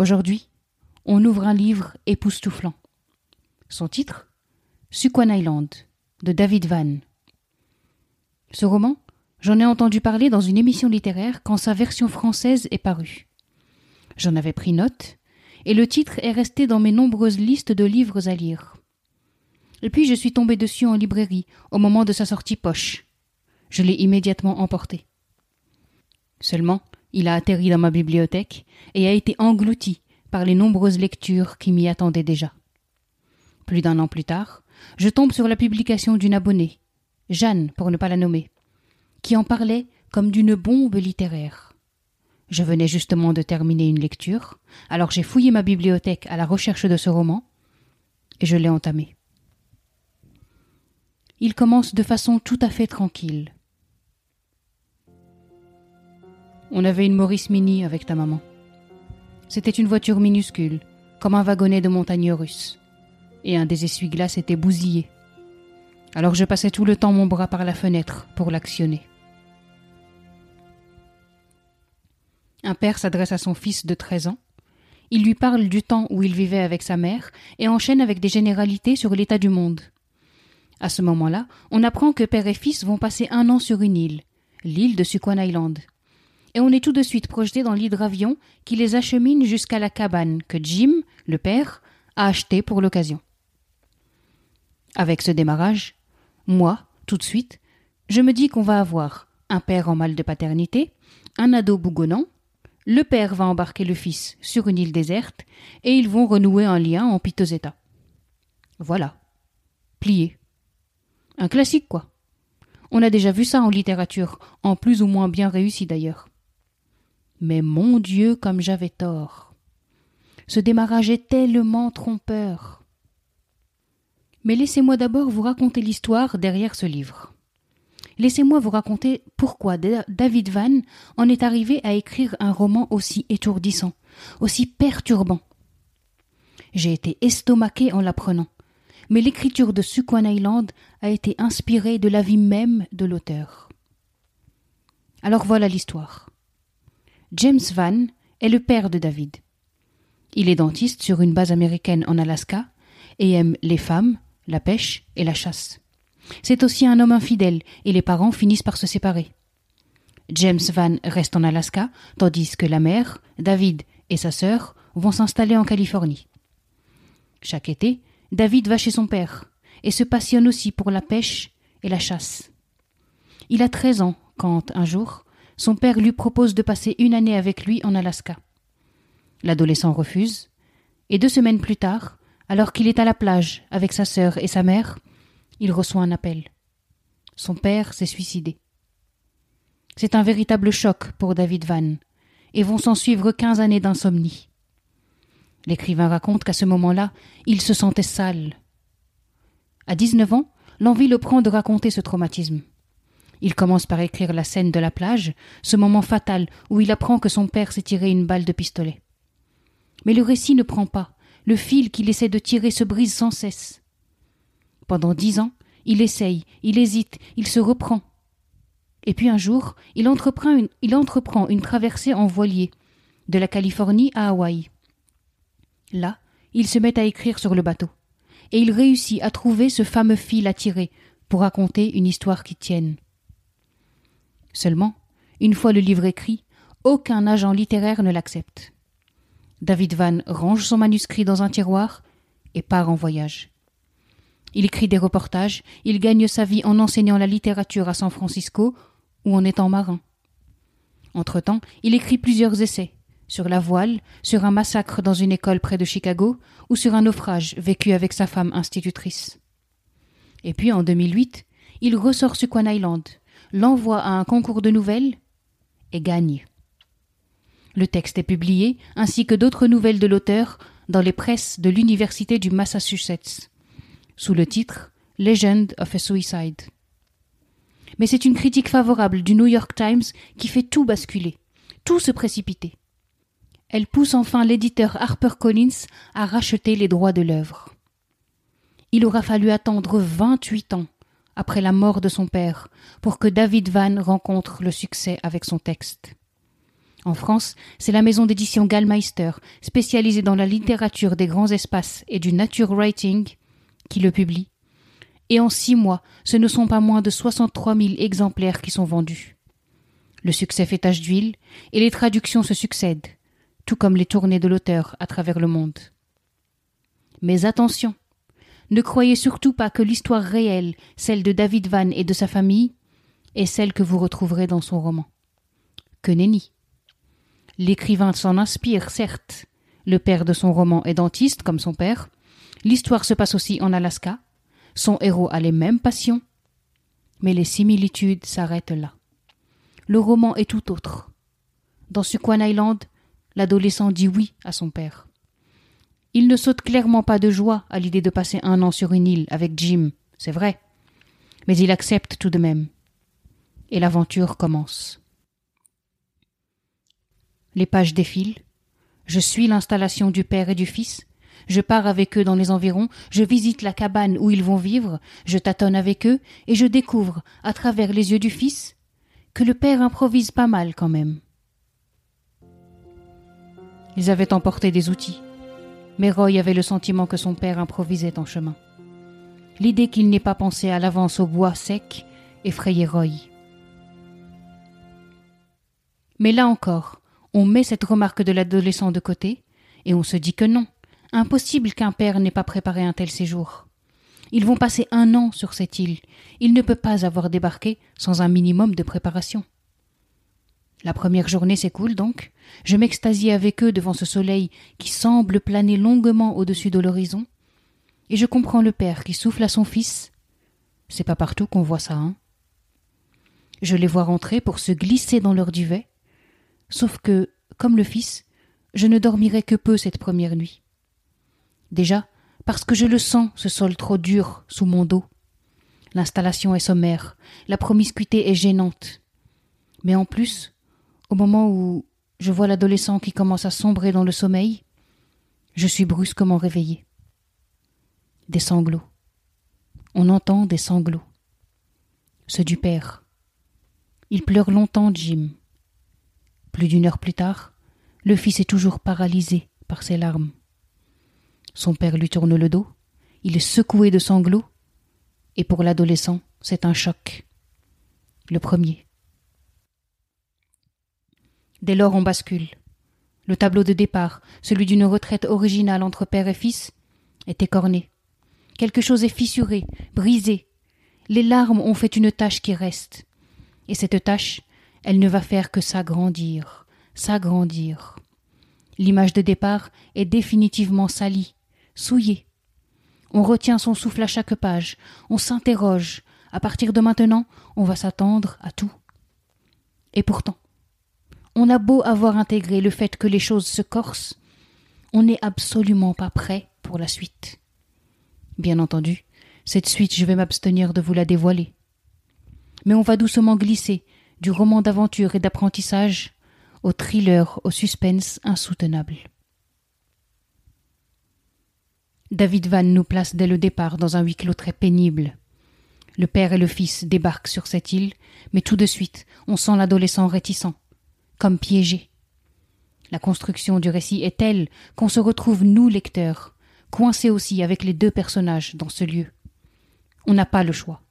Aujourd'hui, on ouvre un livre époustouflant. Son titre Suquan Island de David Van. Ce roman, j'en ai entendu parler dans une émission littéraire quand sa version française est parue. J'en avais pris note, et le titre est resté dans mes nombreuses listes de livres à lire. Et puis je suis tombé dessus en librairie au moment de sa sortie poche. Je l'ai immédiatement emporté. Seulement, il a atterri dans ma bibliothèque et a été englouti par les nombreuses lectures qui m'y attendaient déjà. Plus d'un an plus tard, je tombe sur la publication d'une abonnée, Jeanne pour ne pas la nommer, qui en parlait comme d'une bombe littéraire. Je venais justement de terminer une lecture, alors j'ai fouillé ma bibliothèque à la recherche de ce roman, et je l'ai entamé. Il commence de façon tout à fait tranquille. On avait une Maurice Mini avec ta maman. C'était une voiture minuscule, comme un wagonnet de montagne russe. Et un des essuie-glaces était bousillé. Alors je passais tout le temps mon bras par la fenêtre pour l'actionner. Un père s'adresse à son fils de treize ans. Il lui parle du temps où il vivait avec sa mère et enchaîne avec des généralités sur l'état du monde. À ce moment-là, on apprend que père et fils vont passer un an sur une île, l'île de Suquan Island et on est tout de suite projeté dans l'hydravion qui les achemine jusqu'à la cabane que Jim, le père, a achetée pour l'occasion. Avec ce démarrage, moi, tout de suite, je me dis qu'on va avoir un père en mal de paternité, un ado bougonnant, le père va embarquer le fils sur une île déserte, et ils vont renouer un lien en piteux état. Voilà. Plié. Un classique, quoi. On a déjà vu ça en littérature, en plus ou moins bien réussi d'ailleurs. Mais mon Dieu, comme j'avais tort. Ce démarrage est tellement trompeur. Mais laissez-moi d'abord vous raconter l'histoire derrière ce livre. Laissez-moi vous raconter pourquoi David Van en est arrivé à écrire un roman aussi étourdissant, aussi perturbant. J'ai été estomaqué en l'apprenant, mais l'écriture de Suquan Island a été inspirée de la vie même de l'auteur. Alors voilà l'histoire. James Van est le père de David. Il est dentiste sur une base américaine en Alaska et aime les femmes, la pêche et la chasse. C'est aussi un homme infidèle et les parents finissent par se séparer. James Van reste en Alaska tandis que la mère, David et sa sœur vont s'installer en Californie. Chaque été, David va chez son père et se passionne aussi pour la pêche et la chasse. Il a treize ans quand, un jour, son père lui propose de passer une année avec lui en Alaska. L'adolescent refuse, et deux semaines plus tard, alors qu'il est à la plage avec sa sœur et sa mère, il reçoit un appel. Son père s'est suicidé. C'est un véritable choc pour David Van, et vont s'en suivre quinze années d'insomnie. L'écrivain raconte qu'à ce moment-là, il se sentait sale. À dix-neuf ans, l'envie le prend de raconter ce traumatisme. Il commence par écrire la scène de la plage, ce moment fatal où il apprend que son père s'est tiré une balle de pistolet. Mais le récit ne prend pas, le fil qu'il essaie de tirer se brise sans cesse. Pendant dix ans, il essaye, il hésite, il se reprend. Et puis un jour, il entreprend une, traversée en voilier, de la Californie à Hawaï. Là, il se met à écrire sur le bateau, et il réussit à trouver ce fameux fil à tirer pour raconter une histoire qui tienne. Seulement, une fois le livre écrit, aucun agent littéraire ne l'accepte. David Van range son manuscrit dans un tiroir et part en voyage. Il écrit des reportages, il gagne sa vie en enseignant la littérature à San Francisco ou en étant marin. Entre-temps, il écrit plusieurs essais sur la voile, sur un massacre dans une école près de Chicago ou sur un naufrage vécu avec sa femme institutrice. Et puis en 2008, il ressort Quan Island, l'envoie à un concours de nouvelles et gagne. Le texte est publié, ainsi que d'autres nouvelles de l'auteur, dans les presses de l'Université du Massachusetts, sous le titre Legend of a Suicide. Mais c'est une critique favorable du New York Times qui fait tout basculer, tout se précipiter. Elle pousse enfin l'éditeur HarperCollins à racheter les droits de l'œuvre. Il aura fallu attendre vingt-huit ans après la mort de son père pour que David Van rencontre le succès avec son texte. En France, c'est la maison d'édition Gallmeister, spécialisée dans la littérature des grands espaces et du nature writing, qui le publie. Et en six mois, ce ne sont pas moins de 63 000 exemplaires qui sont vendus. Le succès fait tache d'huile, et les traductions se succèdent, tout comme les tournées de l'auteur à travers le monde. Mais attention, ne croyez surtout pas que l'histoire réelle, celle de David Van et de sa famille, est celle que vous retrouverez dans son roman. Que nenni. L'écrivain s'en inspire, certes. Le père de son roman est dentiste, comme son père. L'histoire se passe aussi en Alaska. Son héros a les mêmes passions. Mais les similitudes s'arrêtent là. Le roman est tout autre. Dans Suquan Island, l'adolescent dit oui à son père. Il ne saute clairement pas de joie à l'idée de passer un an sur une île avec Jim, c'est vrai. Mais il accepte tout de même. Et l'aventure commence. Les pages défilent. Je suis l'installation du père et du fils. Je pars avec eux dans les environs, je visite la cabane où ils vont vivre, je tâtonne avec eux, et je découvre, à travers les yeux du fils, que le père improvise pas mal quand même. Ils avaient emporté des outils, mais Roy avait le sentiment que son père improvisait en chemin. L'idée qu'il n'ait pas pensé à l'avance au bois sec effrayait Roy. Mais là encore, on met cette remarque de l'adolescent de côté, et on se dit que non, impossible qu'un père n'ait pas préparé un tel séjour. Ils vont passer un an sur cette île. Il ne peut pas avoir débarqué sans un minimum de préparation. La première journée s'écoule donc. Je m'extasie avec eux devant ce soleil qui semble planer longuement au-dessus de l'horizon. Et je comprends le père qui souffle à son fils. C'est pas partout qu'on voit ça, hein. Je les vois rentrer pour se glisser dans leur duvet, Sauf que, comme le fils, je ne dormirai que peu cette première nuit. Déjà, parce que je le sens, ce sol trop dur sous mon dos. L'installation est sommaire, la promiscuité est gênante. Mais en plus, au moment où je vois l'adolescent qui commence à sombrer dans le sommeil, je suis brusquement réveillé. Des sanglots. On entend des sanglots. Ceux du père. Il pleure longtemps, Jim. Plus d'une heure plus tard, le fils est toujours paralysé par ses larmes. Son père lui tourne le dos, il est secoué de sanglots, et pour l'adolescent, c'est un choc. Le premier. Dès lors, on bascule. Le tableau de départ, celui d'une retraite originale entre père et fils, est écorné. Quelque chose est fissuré, brisé. Les larmes ont fait une tache qui reste. Et cette tache, elle ne va faire que s'agrandir, s'agrandir. L'image de départ est définitivement salie, souillée. On retient son souffle à chaque page, on s'interroge. À partir de maintenant, on va s'attendre à tout. Et pourtant, on a beau avoir intégré le fait que les choses se corsent, on n'est absolument pas prêt pour la suite. Bien entendu, cette suite je vais m'abstenir de vous la dévoiler. Mais on va doucement glisser du roman d'aventure et d'apprentissage au thriller au suspense insoutenable. David Van nous place dès le départ dans un huis clos très pénible. Le père et le fils débarquent sur cette île, mais tout de suite on sent l'adolescent réticent, comme piégé. La construction du récit est telle qu'on se retrouve, nous, lecteurs, coincés aussi avec les deux personnages dans ce lieu. On n'a pas le choix.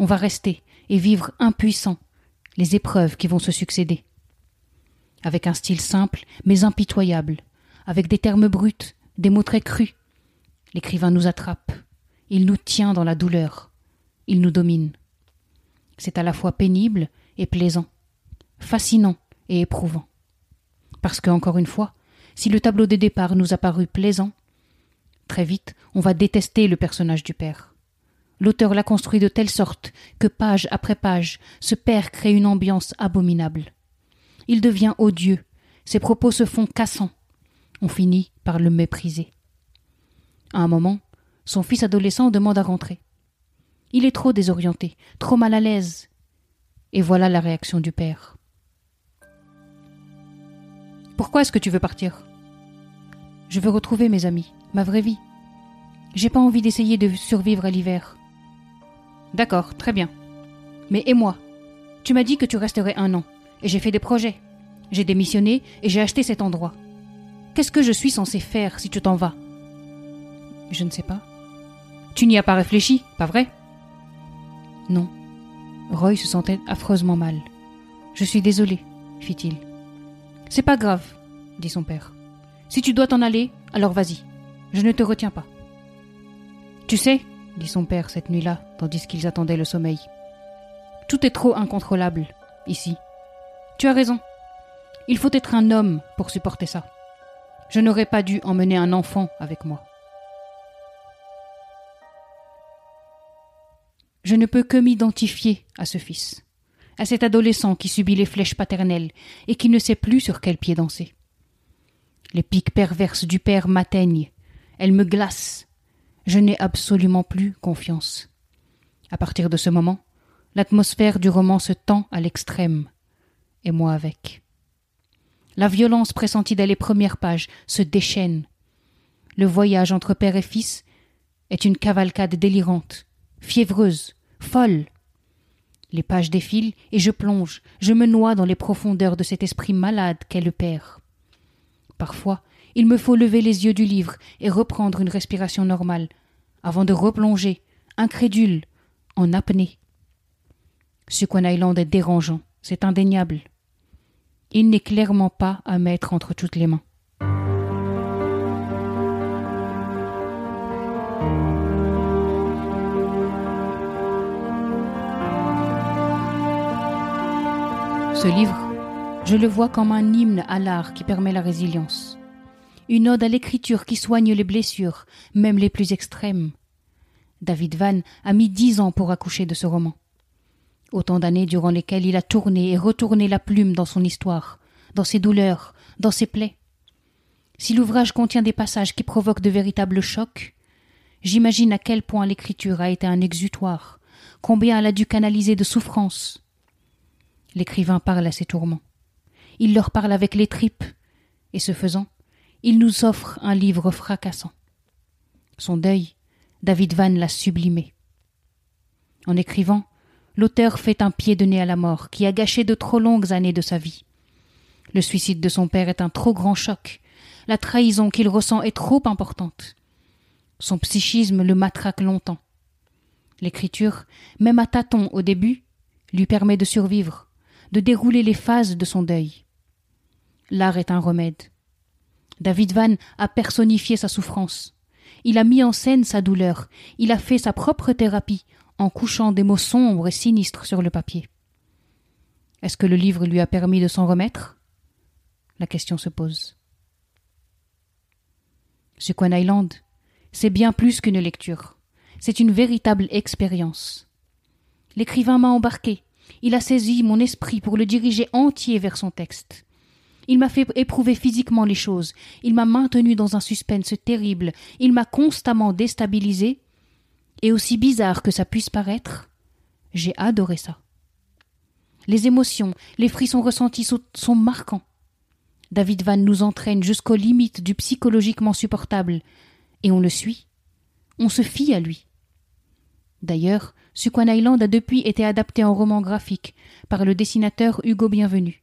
On va rester et vivre impuissant les épreuves qui vont se succéder. Avec un style simple mais impitoyable, avec des termes bruts, des mots très crus, l'écrivain nous attrape, il nous tient dans la douleur, il nous domine. C'est à la fois pénible et plaisant, fascinant et éprouvant. Parce que, encore une fois, si le tableau de départ nous a paru plaisant, très vite on va détester le personnage du père. L'auteur l'a construit de telle sorte que page après page, ce père crée une ambiance abominable. Il devient odieux, Ses propos se font cassants. On finit par le mépriser. À un moment, son fils adolescent demande à rentrer. Il est trop désorienté, trop mal à l'aise. Et voilà la réaction du père. Pourquoi est-ce que tu veux partir? Je veux retrouver mes amis, ma vraie vie. J'ai pas envie d'essayer de survivre à l'hiver. D'accord, très bien. Mais et moi? Tu m'as dit que tu resterais un an, et j'ai fait des projets. J'ai démissionné et j'ai acheté cet endroit. Qu'est-ce que je suis censé faire si tu t'en vas? Je ne sais pas. Tu n'y as pas réfléchi, pas vrai? Non. Roy se sentait affreusement mal. Je suis désolé, fit-il. C'est pas grave, dit son père. Si tu dois t'en aller, alors vas-y. Je ne te retiens pas. Tu sais, dit son père cette nuit-là, tandis qu'ils attendaient le sommeil. Tout est trop incontrôlable, ici. Tu as raison. Il faut être un homme pour supporter ça. Je n'aurais pas dû emmener un enfant avec moi. Je ne peux que m'identifier à ce fils, à cet adolescent qui subit les flèches paternelles et qui ne sait plus sur quel pied danser. Les piques perverses du père m'atteignent, elles me glacent. Je n'ai absolument plus confiance. À partir de ce moment, l'atmosphère du roman se tend à l'extrême, et moi avec. La violence pressentie dès les premières pages se déchaîne. Le voyage entre père et fils est une cavalcade délirante, fiévreuse, folle. Les pages défilent et je plonge, je me noie dans les profondeurs de cet esprit malade qu'est le père. Parfois, il me faut lever les yeux du livre et reprendre une respiration normale, avant de replonger, incrédule, en apnée. Suquan Island est dérangeant, c'est indéniable. Il n'est clairement pas à mettre entre toutes les mains. Ce livre, je le vois comme un hymne à l'art qui permet la résilience. Une ode à l'écriture qui soigne les blessures, même les plus extrêmes. David Van a mis dix ans pour accoucher de ce roman. Autant d'années durant lesquelles il a tourné et retourné la plume dans son histoire, dans ses douleurs, dans ses plaies. Si l'ouvrage contient des passages qui provoquent de véritables chocs, j'imagine à quel point l'écriture a été un exutoire, combien elle a dû canaliser de souffrances, L'écrivain parle à ses tourments. Il leur parle avec les tripes, et ce faisant, il nous offre un livre fracassant. Son deuil, David Van l'a sublimé. En écrivant, l'auteur fait un pied de nez à la mort qui a gâché de trop longues années de sa vie. Le suicide de son père est un trop grand choc. La trahison qu'il ressent est trop importante. Son psychisme le matraque longtemps. L'écriture, même à tâtons au début, lui permet de survivre, de dérouler les phases de son deuil. L'art est un remède. David Van a personnifié sa souffrance. Il a mis en scène sa douleur. Il a fait sa propre thérapie en couchant des mots sombres et sinistres sur le papier. Est-ce que le livre lui a permis de s'en remettre? La question se pose. Sequan Island, c'est bien plus qu'une lecture. C'est une véritable expérience. L'écrivain m'a embarqué, il a saisi mon esprit pour le diriger entier vers son texte. Il m'a fait éprouver physiquement les choses, il m'a maintenu dans un suspense terrible, il m'a constamment déstabilisé, et aussi bizarre que ça puisse paraître, j'ai adoré ça. Les émotions, les frissons ressentis sont marquants. David Van nous entraîne jusqu'aux limites du psychologiquement supportable, et on le suit. On se fie à lui. D'ailleurs, Suquan Island a depuis été adapté en roman graphique par le dessinateur Hugo Bienvenu.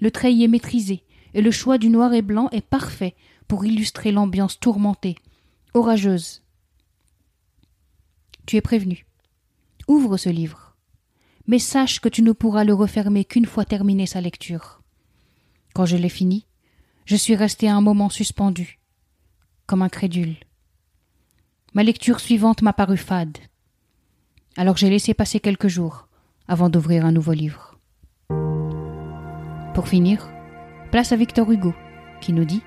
Le trait y est maîtrisé, et le choix du noir et blanc est parfait pour illustrer l'ambiance tourmentée, orageuse. Tu es prévenu. Ouvre ce livre. Mais sache que tu ne pourras le refermer qu'une fois terminé sa lecture. Quand je l'ai fini, je suis resté un moment suspendu, comme incrédule. Ma lecture suivante m'a paru fade. Alors j'ai laissé passer quelques jours avant d'ouvrir un nouveau livre. Pour finir, place à Victor Hugo, qui nous dit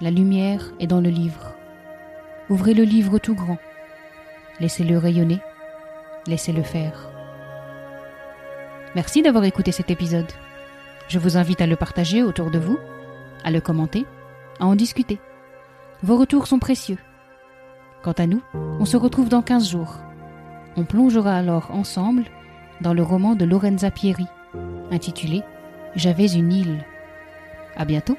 La lumière est dans le livre. Ouvrez le livre tout grand. Laissez-le rayonner. Laissez-le faire. Merci d'avoir écouté cet épisode. Je vous invite à le partager autour de vous, à le commenter, à en discuter. Vos retours sont précieux. Quant à nous, on se retrouve dans 15 jours. On plongera alors ensemble dans le roman de Lorenza Pieri, intitulé J'avais une île. À bientôt!